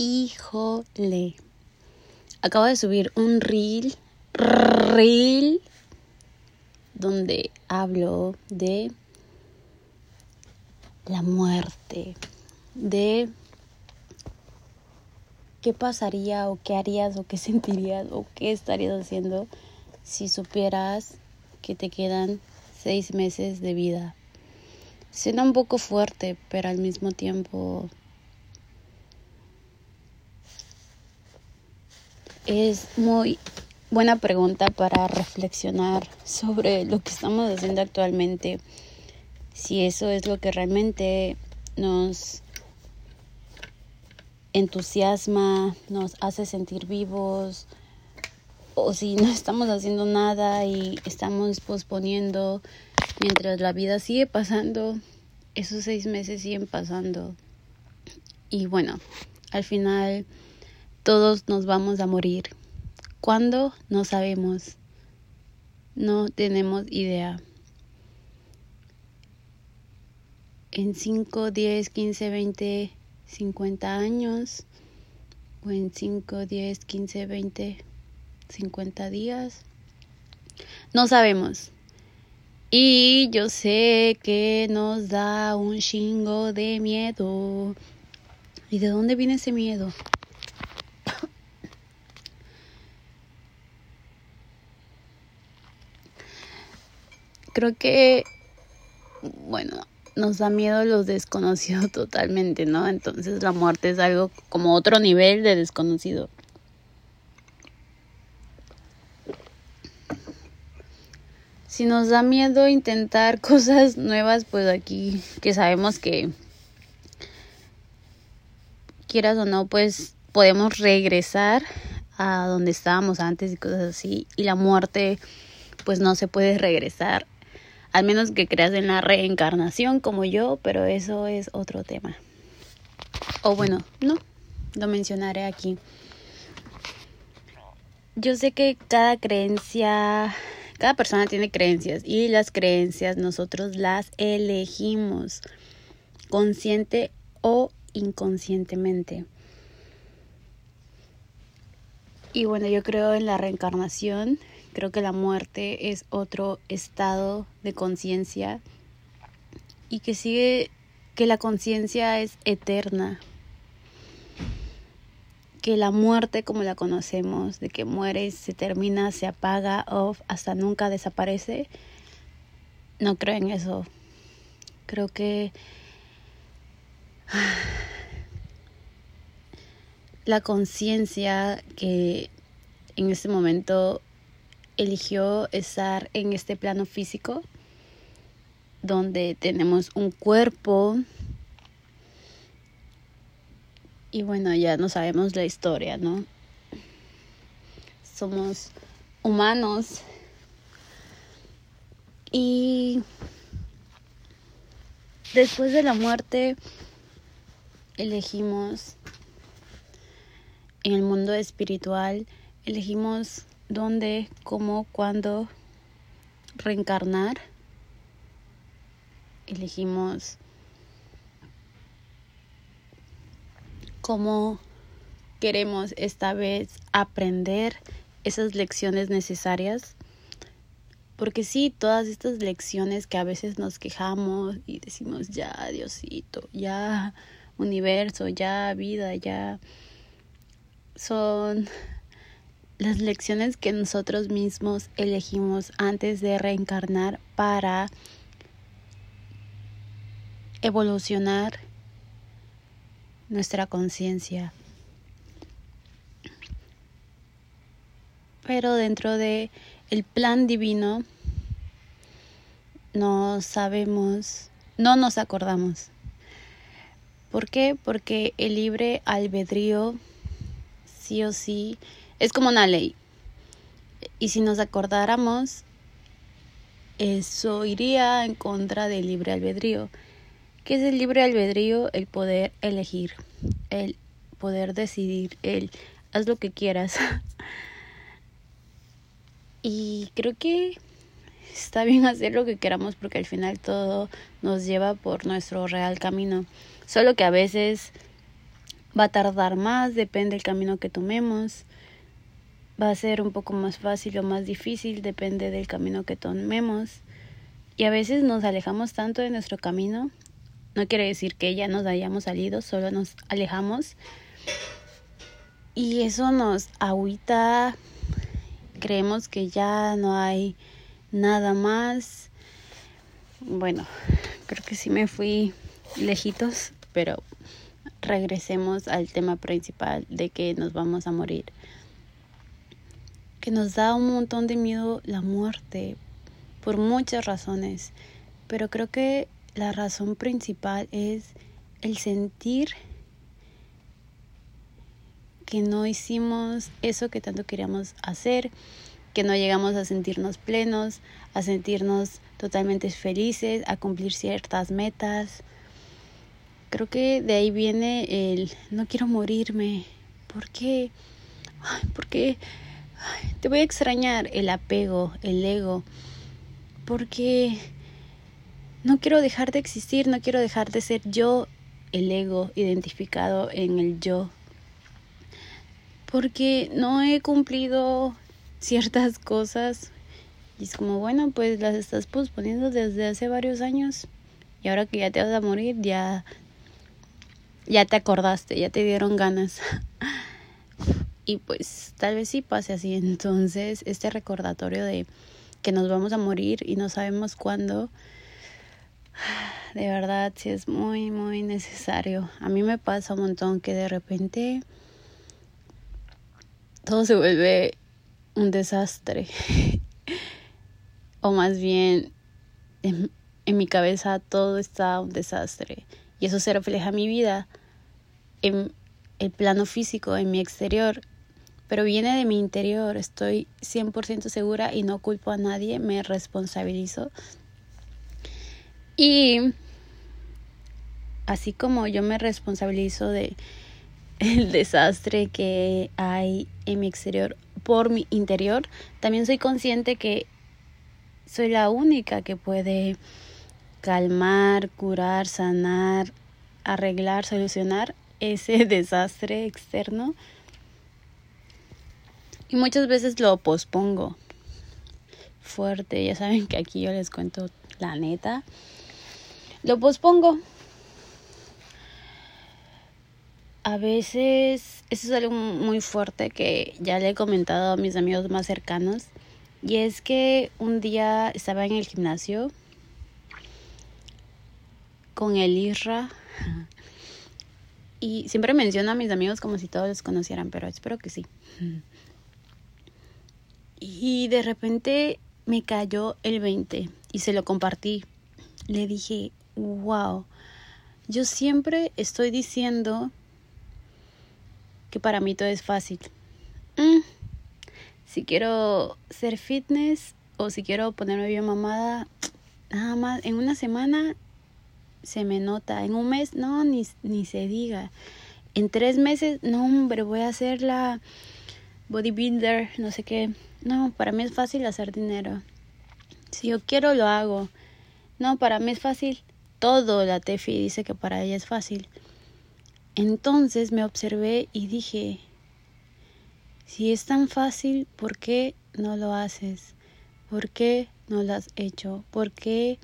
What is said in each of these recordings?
Híjole. Acabo de subir un reel, reel, donde hablo de la muerte, de qué pasaría o qué harías o qué sentirías o qué estarías haciendo si supieras que te quedan seis meses de vida. Suena un poco fuerte, pero al mismo tiempo es muy buena pregunta para reflexionar sobre lo que estamos haciendo actualmente, si eso es lo que realmente nos entusiasma, nos hace sentir vivos, o si no estamos haciendo nada y estamos posponiendo mientras la vida sigue pasando, esos seis meses siguen pasando. Y bueno, al final todos nos vamos a morir. ¿Cuándo? No sabemos. No tenemos idea. En 5, 10, 15, 20, 50 años. O en 5, 10, 15, 20, 50 días. No sabemos. Y yo sé que nos da un chingo de miedo. ¿Y de dónde viene ese miedo? Creo que, bueno, nos da miedo los desconocidos totalmente, ¿no? Entonces la muerte es algo como otro nivel de desconocido. Si nos da miedo intentar cosas nuevas, pues aquí que sabemos que quieras o no, pues podemos regresar a donde estábamos antes y cosas así. Y la muerte, pues no se puede regresar al menos que creas en la reencarnación como yo, pero eso es otro tema. O bueno, no, lo mencionaré aquí. Yo sé que cada creencia, cada persona tiene creencias y las creencias nosotros las elegimos consciente o inconscientemente. Y bueno, yo creo en la reencarnación Creo que la muerte es otro estado de conciencia y que sigue que la conciencia es eterna. Que la muerte como la conocemos, de que muere, se termina, se apaga o hasta nunca desaparece, no creo en eso. Creo que la conciencia que en este momento eligió estar en este plano físico donde tenemos un cuerpo y bueno, ya no sabemos la historia, ¿no? Somos humanos y después de la muerte elegimos en el mundo espiritual, elegimos dónde, cómo, cuándo reencarnar. Elegimos cómo queremos esta vez aprender esas lecciones necesarias. Porque sí, todas estas lecciones que a veces nos quejamos y decimos, ya, Diosito, ya, universo, ya, vida, ya, son las lecciones que nosotros mismos elegimos antes de reencarnar para evolucionar nuestra conciencia. Pero dentro de el plan divino no sabemos, no nos acordamos. ¿Por qué? Porque el libre albedrío sí o sí es como una ley. Y si nos acordáramos, eso iría en contra del libre albedrío. ¿Qué es el libre albedrío? El poder elegir, el poder decidir, el haz lo que quieras. y creo que está bien hacer lo que queramos porque al final todo nos lleva por nuestro real camino. Solo que a veces Va a tardar más, depende del camino que tomemos. Va a ser un poco más fácil o más difícil, depende del camino que tomemos. Y a veces nos alejamos tanto de nuestro camino. No quiere decir que ya nos hayamos salido, solo nos alejamos. Y eso nos agüita. Creemos que ya no hay nada más. Bueno, creo que sí me fui lejitos, pero regresemos al tema principal de que nos vamos a morir. Que nos da un montón de miedo la muerte por muchas razones, pero creo que la razón principal es el sentir que no hicimos eso que tanto queríamos hacer, que no llegamos a sentirnos plenos, a sentirnos totalmente felices, a cumplir ciertas metas. Creo que de ahí viene el no quiero morirme. ¿Por qué? Ay, ¿Por qué? Te voy a extrañar el apego, el ego. Porque no quiero dejar de existir, no quiero dejar de ser yo, el ego identificado en el yo. Porque no he cumplido ciertas cosas y es como, bueno, pues las estás posponiendo desde hace varios años y ahora que ya te vas a morir ya ya te acordaste, ya te dieron ganas. y pues tal vez sí pase así. Entonces, este recordatorio de que nos vamos a morir y no sabemos cuándo, de verdad sí es muy, muy necesario. A mí me pasa un montón que de repente todo se vuelve un desastre. o más bien, en, en mi cabeza todo está un desastre. Y eso se refleja en mi vida en el plano físico, en mi exterior, pero viene de mi interior, estoy 100% segura y no culpo a nadie, me responsabilizo. Y así como yo me responsabilizo de el desastre que hay en mi exterior por mi interior, también soy consciente que soy la única que puede calmar, curar, sanar, arreglar, solucionar ese desastre externo y muchas veces lo pospongo fuerte, ya saben que aquí yo les cuento la neta, lo pospongo. A veces, eso es algo muy fuerte que ya le he comentado a mis amigos más cercanos, y es que un día estaba en el gimnasio con el Isra y siempre menciono a mis amigos como si todos los conocieran, pero espero que sí. Y de repente me cayó el 20 y se lo compartí. Le dije, wow, yo siempre estoy diciendo que para mí todo es fácil. Mm, si quiero ser fitness o si quiero ponerme bien mamada, nada más en una semana se me nota. En un mes, no, ni, ni se diga. En tres meses, no, hombre, voy a hacer la bodybuilder, no sé qué. No, para mí es fácil hacer dinero. Si yo quiero, lo hago. No, para mí es fácil. Todo la Tefi dice que para ella es fácil. Entonces me observé y dije, si es tan fácil, ¿por qué no lo haces? ¿Por qué no lo has hecho? ¿Por qué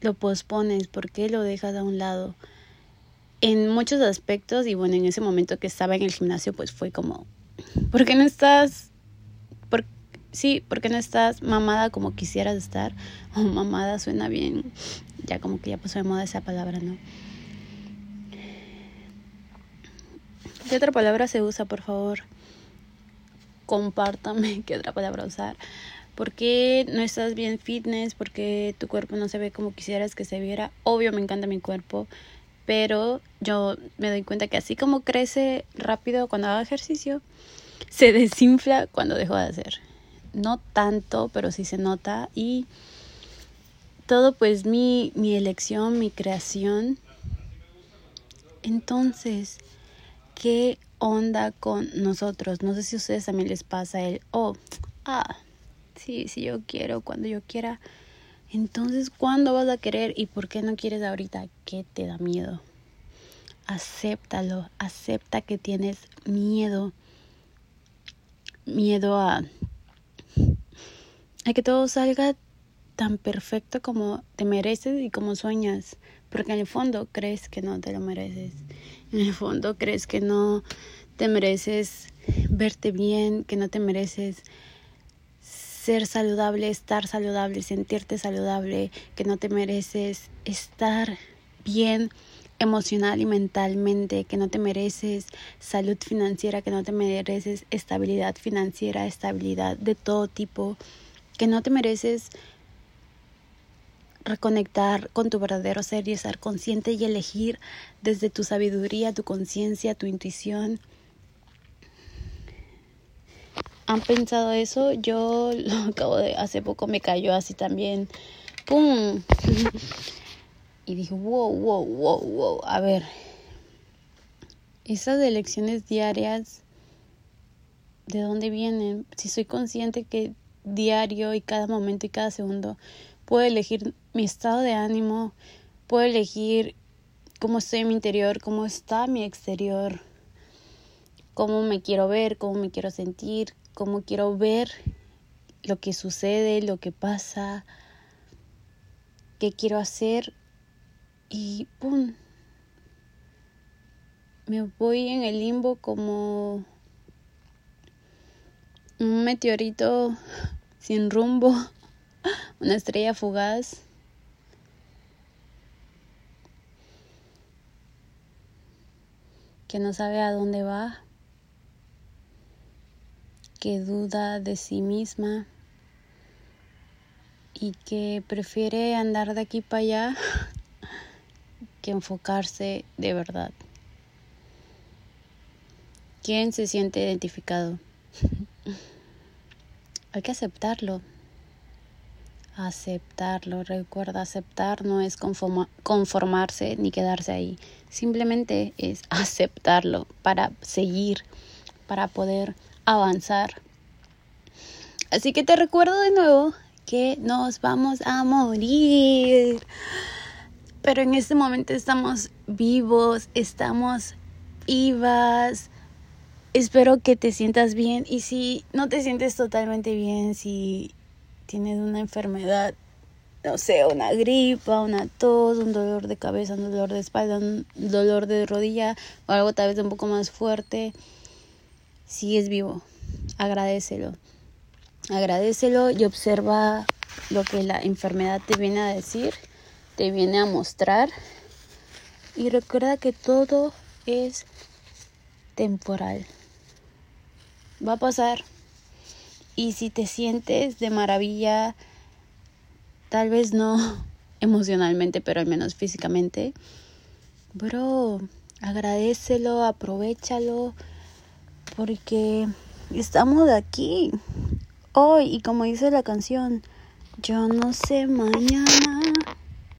lo pospones? ¿Por qué lo dejas a un lado? En muchos aspectos, y bueno, en ese momento que estaba en el gimnasio, pues fue como, ¿por qué no estás? Sí, ¿por qué no estás mamada como quisieras estar? O mamada suena bien, ya como que ya pasó de moda esa palabra, ¿no? ¿Qué otra palabra se usa, por favor? Compártame qué otra palabra usar. ¿Por qué no estás bien fitness? ¿Por qué tu cuerpo no se ve como quisieras que se viera? Obvio, me encanta mi cuerpo, pero yo me doy cuenta que así como crece rápido cuando hago ejercicio, se desinfla cuando dejo de hacer. No tanto, pero sí se nota y todo pues mi, mi elección, mi creación. Entonces, ¿qué onda con nosotros? No sé si a ustedes también les pasa el, oh, ah, sí, sí yo quiero, cuando yo quiera. Entonces, ¿cuándo vas a querer y por qué no quieres ahorita? ¿Qué te da miedo? acéptalo, acepta que tienes miedo, miedo a, a que todo salga tan perfecto como te mereces y como sueñas, porque en el fondo crees que no te lo mereces, en el fondo crees que no te mereces verte bien, que no te mereces ser saludable, estar saludable, sentirte saludable, que no te mereces estar bien emocional y mentalmente, que no te mereces salud financiera, que no te mereces estabilidad financiera, estabilidad de todo tipo, que no te mereces reconectar con tu verdadero ser y estar consciente y elegir desde tu sabiduría, tu conciencia, tu intuición. ¿Han pensado eso? Yo lo acabo de, hace poco me cayó así también. ¡Pum! y dije, wow, wow, wow, wow, a ver, esas elecciones diarias, ¿de dónde vienen? Si soy consciente que diario y cada momento y cada segundo puedo elegir mi estado de ánimo, puedo elegir cómo estoy en mi interior, cómo está mi exterior, cómo me quiero ver, cómo me quiero sentir, cómo quiero ver lo que sucede, lo que pasa, qué quiero hacer y ¡pum! Me voy en el limbo como un meteorito sin rumbo, una estrella fugaz. que no sabe a dónde va, que duda de sí misma y que prefiere andar de aquí para allá que enfocarse de verdad. ¿Quién se siente identificado? Hay que aceptarlo. Aceptarlo. Recuerda, aceptar no es conformarse ni quedarse ahí. Simplemente es aceptarlo para seguir, para poder avanzar. Así que te recuerdo de nuevo que nos vamos a morir pero en este momento estamos vivos, estamos vivas. Espero que te sientas bien y si no te sientes totalmente bien, si tienes una enfermedad, no sé, una gripa, una tos, un dolor de cabeza, un dolor de espalda, un dolor de rodilla o algo tal vez un poco más fuerte, es vivo, agradecelo. Agradecelo y observa lo que la enfermedad te viene a decir te viene a mostrar. Y recuerda que todo es temporal. Va a pasar. Y si te sientes de maravilla, tal vez no emocionalmente, pero al menos físicamente, bro, agradecelo, aprovechalo, porque estamos aquí hoy y como dice la canción, yo no sé mañana